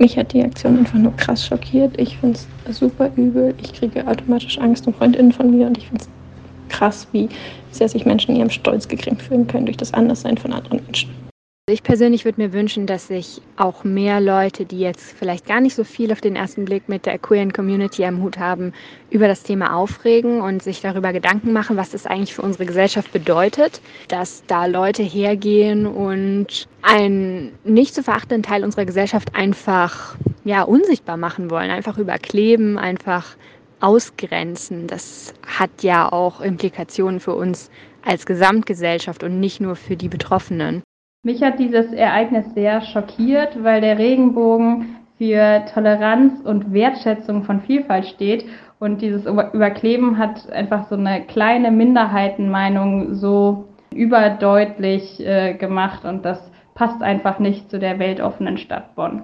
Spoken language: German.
Mich hat die Aktion einfach nur krass schockiert. Ich finde es super übel. Ich kriege automatisch Angst um Freundinnen von mir und ich finde es krass, wie sehr sich Menschen in ihrem Stolz gekränkt fühlen können durch das Anderssein von anderen Menschen. Ich persönlich würde mir wünschen, dass sich auch mehr Leute, die jetzt vielleicht gar nicht so viel auf den ersten Blick mit der queeren Community am Hut haben, über das Thema aufregen und sich darüber Gedanken machen, was das eigentlich für unsere Gesellschaft bedeutet, dass da Leute hergehen und einen nicht zu verachtenden Teil unserer Gesellschaft einfach ja, unsichtbar machen wollen, einfach überkleben, einfach ausgrenzen. Das hat ja auch Implikationen für uns als Gesamtgesellschaft und nicht nur für die Betroffenen. Mich hat dieses Ereignis sehr schockiert, weil der Regenbogen für Toleranz und Wertschätzung von Vielfalt steht. Und dieses Überkleben hat einfach so eine kleine Minderheitenmeinung so überdeutlich äh, gemacht. Und das passt einfach nicht zu der weltoffenen Stadt Bonn.